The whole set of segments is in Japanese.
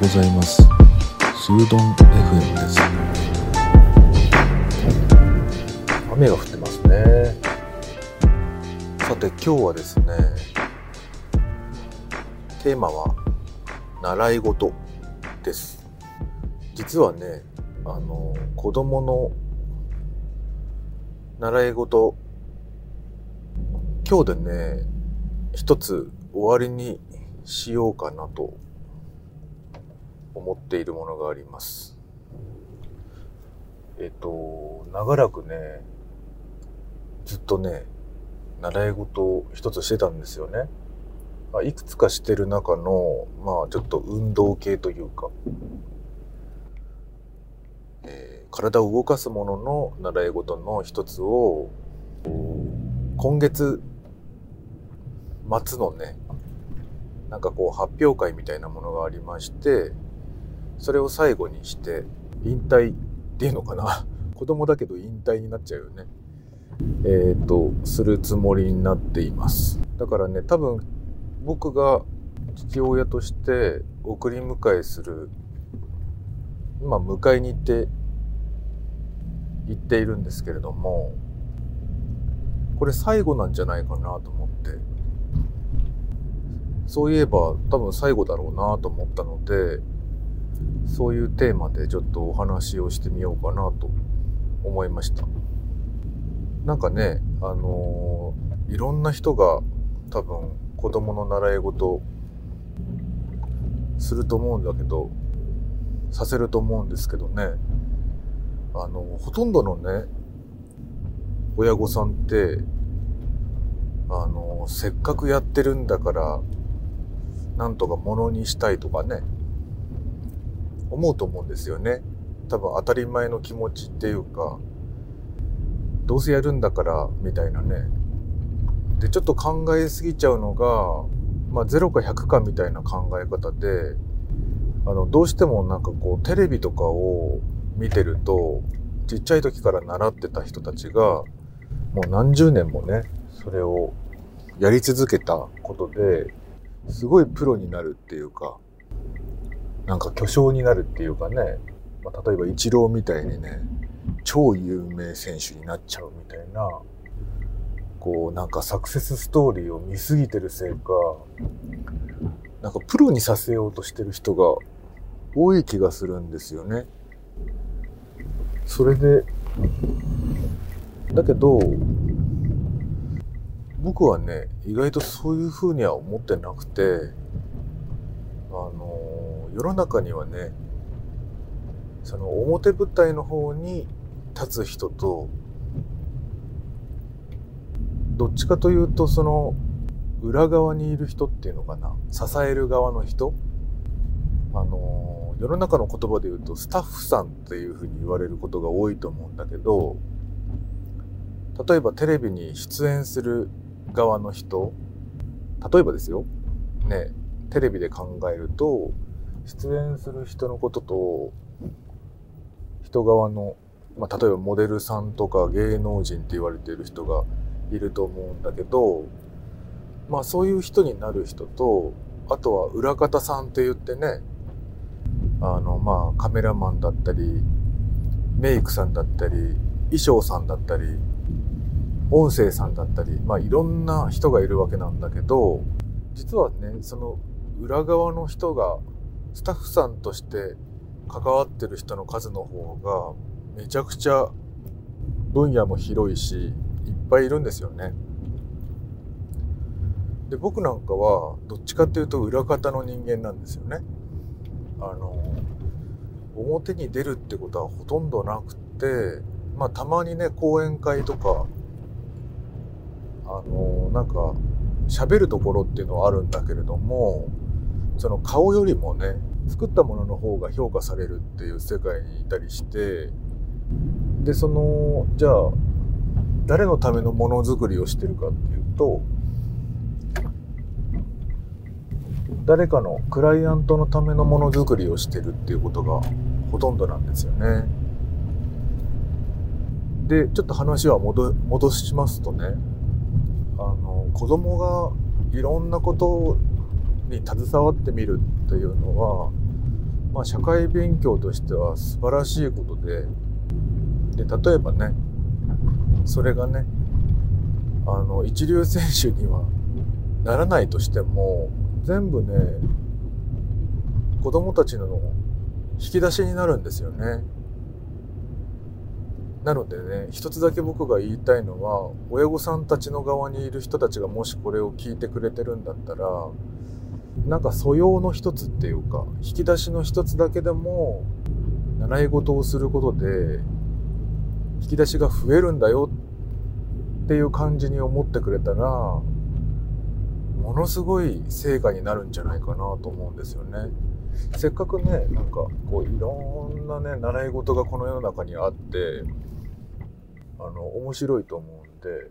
ございます。スードン FM です。雨が降ってますね。さて今日はですねテーマは習い事です。実はねあの子供の習い事今日でね一つ終わりにしようかなと思っているものがあります。えっと長らくねずっとね習い事を一つしてたんですよね。まあ、いくつかしてる中の、まあ、ちょっと運動系というか、えー、体を動かすものの習い事の一つを、今月末のね、なんかこう発表会みたいなものがありまして、それを最後にして、引退っていうのかな 子供だけど引退になっちゃうよね。えっ、ー、と、するつもりになっています。だからね、多分僕が父親として送り迎えする今迎えに行って行っているんですけれどもこれ最後なんじゃないかなと思ってそういえば多分最後だろうなと思ったのでそういうテーマでちょっとお話をしてみようかなと思いました。なんかねあのー、いろんな人が多分子供の習い事すると思うんだけどさせると思うんですけどね。あのほとんどのね親御さんってあのせっかくやってるんだからなんとかものにしたいとかね。思うと思うんですよね。多分当たり前の気持ちっていうかどうせやるんだからみたいなね。でちょっと考えすぎちゃうのが、まあ、0か100かみたいな考え方であのどうしてもなんかこうテレビとかを見てるとちっちゃい時から習ってた人たちがもう何十年もねそれをやり続けたことですごいプロになるっていうかなんか巨匠になるっていうかね、まあ、例えばイチローみたいにね超有名選手になっちゃうみたいなこうなんかサクセスストーリーを見すぎてるせいかなんかプロにさせようとしてる人が多い気がするんですよね。それでだけど僕はね意外とそういうふうには思ってなくて世の中にはねその表舞台の方に立つ人とどっちかというとその裏側にいる人っていうのかな支える側の人あの世の中の言葉で言うとスタッフさんっていうふうに言われることが多いと思うんだけど例えばテレビに出演する側の人例えばですよねテレビで考えると出演する人のことと人側の、まあ、例えばモデルさんとか芸能人って言われている人がいると思うんだけどまあそういう人になる人とあとは裏方さんって言ってねあのまあカメラマンだったりメイクさんだったり衣装さんだったり音声さんだったりまあいろんな人がいるわけなんだけど実はねその裏側の人がスタッフさんとして関わってる人の数の方がめちゃくちゃ分野も広いしいっぱいいるんですよね。で僕なんかはどっちかっていうと裏方の人間なんですよね。あの表に出るってことはほとんどなくてまあたまにね講演会とかあのなんか喋るところっていうのはあるんだけれどもその顔よりもね作ったものの方が評価されるっていう世界にいたりしてでそのじゃあ誰のためのものづくりをしてるかっていうと誰かのクライアントのためのものづくりをしてるっていうことがほとんどなんですよね。でちょっと話は戻戻しますとねあの子供がいろんなことに携わってみるっていうのはまあ、社会勉強としては素晴らしいことで、で、例えばね、それがね、あの、一流選手にはならないとしても、全部ね、子供たちの引き出しになるんですよね。なのでね、一つだけ僕が言いたいのは、親御さんたちの側にいる人たちがもしこれを聞いてくれてるんだったら、なんか素養の一つっていうか、引き出しの一つだけでも、習い事をすることで、引き出しが増えるんだよっていう感じに思ってくれたら、ものすごい成果になるんじゃないかなと思うんですよね。せっかくね、なんかこういろんなね、習い事がこの世の中にあって、あの、面白いと思うんで、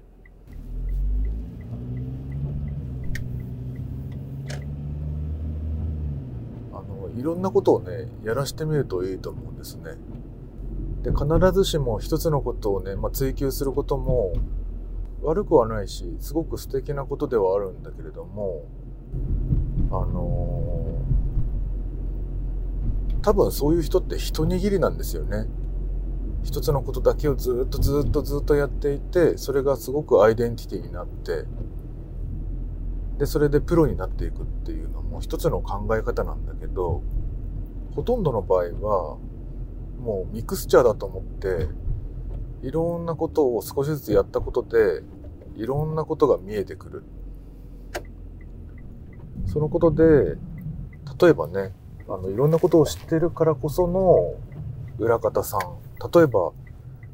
あの、いろんなことをね、やらしてみるといいと思うんですね。で、必ずしも一つのことをね、まあ、追求することも悪くはないし、すごく素敵なことではあるんだけれども、あのー、多分そういう人って一握りなんですよね。一つのことだけをずっとずっとずっとやっていて、それがすごくアイデンティティになって、で、それでプロになっていくっていうのも一つの考え方なんだけど、ほとんどの場合は、もうミクスチャーだと思って、いろんなことを少しずつやったことで、いろんなことが見えてくる。そのことで、例えばね、あの、いろんなことを知ってるからこその裏方さん。例えば、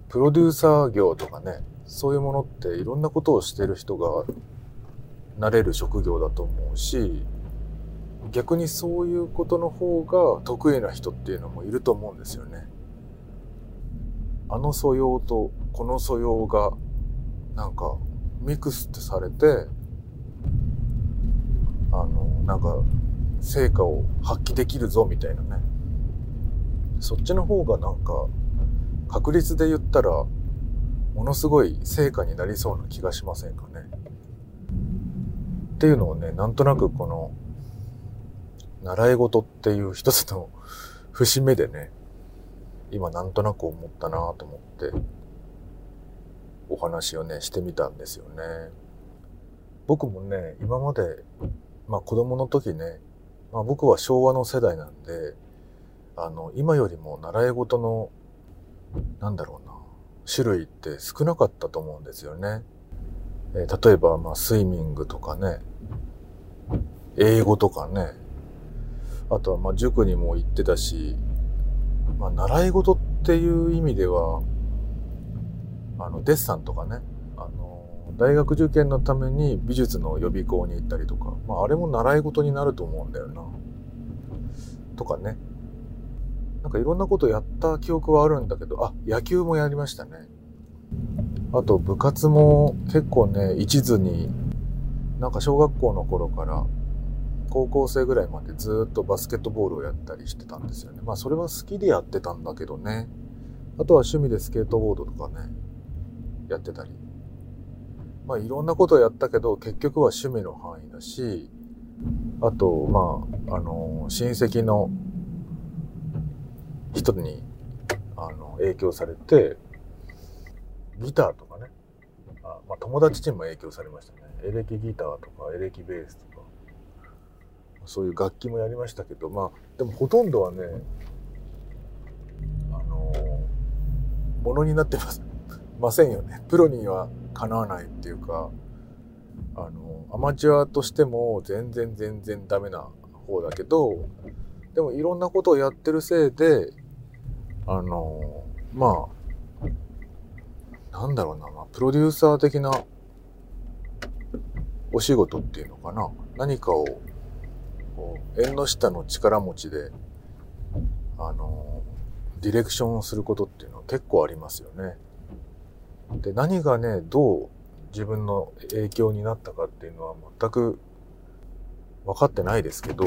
プロデューサー業とかね、そういうものっていろんなことをしてる人がなれる職業だと思うし、逆にそういうことの方が得意な人っていうのもいると思うんですよね。あの素養とこの素養がなんかミクスってされて、あの、なんか成果を発揮できるぞみたいなね。そっちの方がなんか確率で言ったらものすごい成果になりそうな気がしませんかね。っていうのをね、なんとなくこの、習い事っていう一つの 節目でね、今なんとなく思ったなと思って、お話をね、してみたんですよね。僕もね、今まで、まあ子供の時ね、まあ僕は昭和の世代なんで、あの、今よりも習い事の、なんだろうな、種類って少なかったと思うんですよね。え、例えば、まあ、スイミングとかね、英語とかね、あとは、まあ、塾にも行ってたし、まあ、習い事っていう意味では、あの、デッサンとかね、あの、大学受験のために美術の予備校に行ったりとか、まあ、あれも習い事になると思うんだよな。とかね。なんかいろんなことやった記憶はあるんだけど、あ、野球もやりましたね。あと部活も結構ね、一途に、なんか小学校の頃から高校生ぐらいまでずっとバスケットボールをやったりしてたんですよね。まあそれは好きでやってたんだけどね。あとは趣味でスケートボードとかね、やってたり。まあいろんなことやったけど結局は趣味の範囲だし、あと、まあ、あの、親戚の人に、あの、影響されて、ギターと、まあ、友達にも影響されましたね。エレキギターとかエレキベースとか、そういう楽器もやりましたけど、まあ、でもほとんどはね、あのものになってます ませんよね。プロにはかなわないっていうか、あの、アマチュアとしても全然全然ダメな方だけど、でもいろんなことをやってるせいで、あの、まあ、なんだろうな、まあ、プロデューサー的なお仕事っていうのかな。何かを、こう、縁の下の力持ちで、あの、ディレクションをすることっていうのは結構ありますよね。で、何がね、どう自分の影響になったかっていうのは全く分かってないですけど、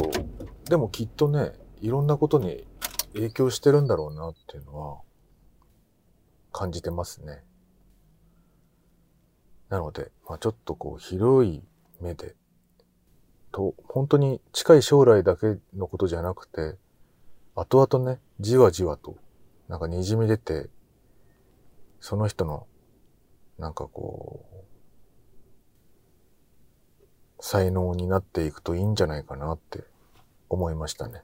でもきっとね、いろんなことに影響してるんだろうなっていうのは感じてますね。なので、まあ、ちょっとこう広い目で、と、本当に近い将来だけのことじゃなくて、後々ね、じわじわと、なんか滲み出て、その人の、なんかこう、才能になっていくといいんじゃないかなって思いましたね。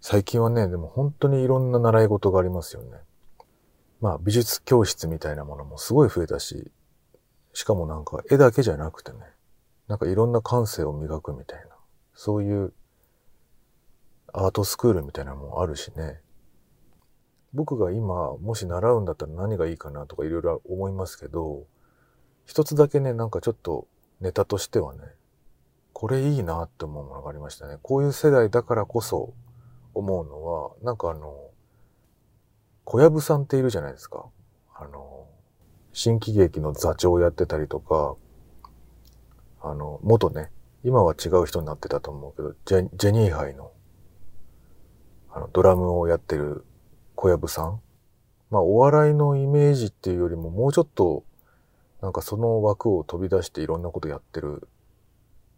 最近はね、でも本当にいろんな習い事がありますよね。まあ美術教室みたいなものもすごい増えたし、しかもなんか絵だけじゃなくてね、なんかいろんな感性を磨くみたいな、そういうアートスクールみたいなのもあるしね。僕が今もし習うんだったら何がいいかなとかいろいろ思いますけど、一つだけね、なんかちょっとネタとしてはね、これいいなって思うものがありましたね。こういう世代だからこそ思うのは、なんかあの、小籔さんっているじゃないですか。あの、新喜劇の座長をやってたりとか、あの、元ね、今は違う人になってたと思うけど、ジェジェニーハイの、あの、ドラムをやってる小籔さん。まあ、お笑いのイメージっていうよりも、もうちょっと、なんかその枠を飛び出していろんなことやってる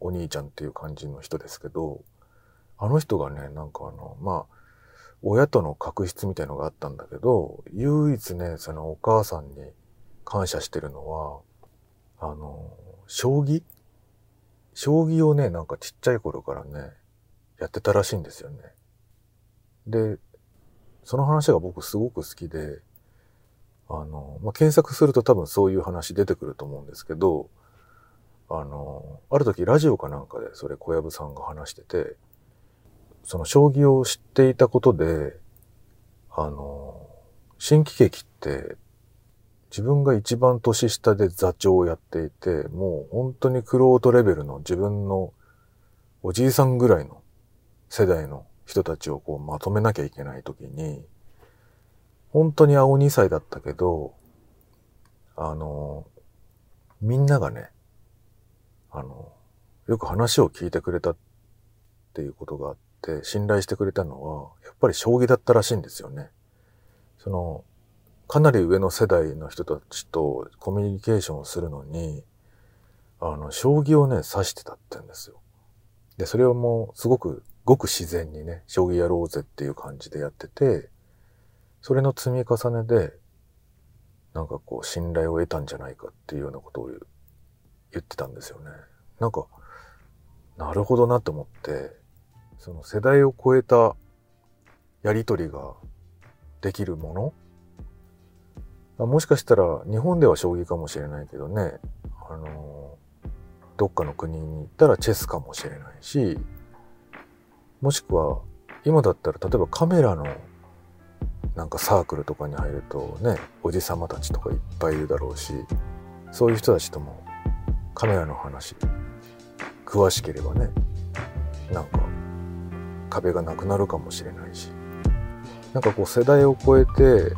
お兄ちゃんっていう感じの人ですけど、あの人がね、なんかあの、まあ、親との確執みたいのがあったんだけど、唯一ね、そのお母さんに感謝してるのは、あの、将棋？将棋をね、なんかちっちゃい頃からね、やってたらしいんですよね。で、その話が僕すごく好きで、あの、まあ、検索すると多分そういう話出てくると思うんですけど、あの、ある時ラジオかなんかでそれ小籔さんが話してて、その将棋を知っていたことで、あの、新喜劇って自分が一番年下で座長をやっていて、もう本当にクロートレベルの自分のおじいさんぐらいの世代の人たちをこうまとめなきゃいけないときに、本当に青2歳だったけど、あの、みんながね、あの、よく話を聞いてくれたっていうことがあっって、信頼してくれたのは、やっぱり将棋だったらしいんですよね。その、かなり上の世代の人たちとコミュニケーションをするのに、あの、将棋をね、指してたってんですよ。で、それをもう、すごく、ごく自然にね、将棋やろうぜっていう感じでやってて、それの積み重ねで、なんかこう、信頼を得たんじゃないかっていうようなことを言ってたんですよね。なんか、なるほどなと思って、その世代を超えたやりとりができるもの？もしかしたら日本では将棋かもしれないけどね、あの、どっかの国に行ったらチェスかもしれないし、もしくは今だったら例えばカメラのなんかサークルとかに入るとね、おじさまたちとかいっぱいいるだろうし、そういう人たちともカメラの話、詳しければね、なんか壁がなくなるかもしれないし、なんかこう世代を超えて、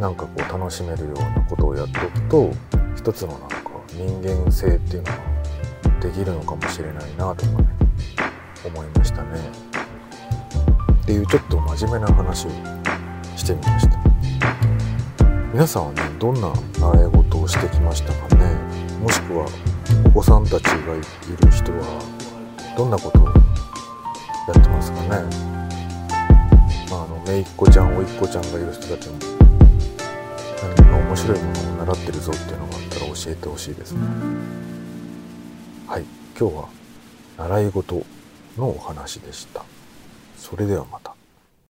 なんかこう楽しめるようなことをやっておくと、一つのなんか人間性っていうのができるのかもしれないなとかね、思いましたね。っていうちょっと真面目な話をしてみました。皆さんはね、どんな習い事をしてきましたかね？もしくはお子さんたちがいる人はどんなことをやってますかねまあ、あの、姪っ子ちゃん、おいっ子ちゃんがいる人たちも何か面白いものを習ってるぞっていうのがあったら教えてほしいですね。はい、今日は習い事のお話でした。それではまた。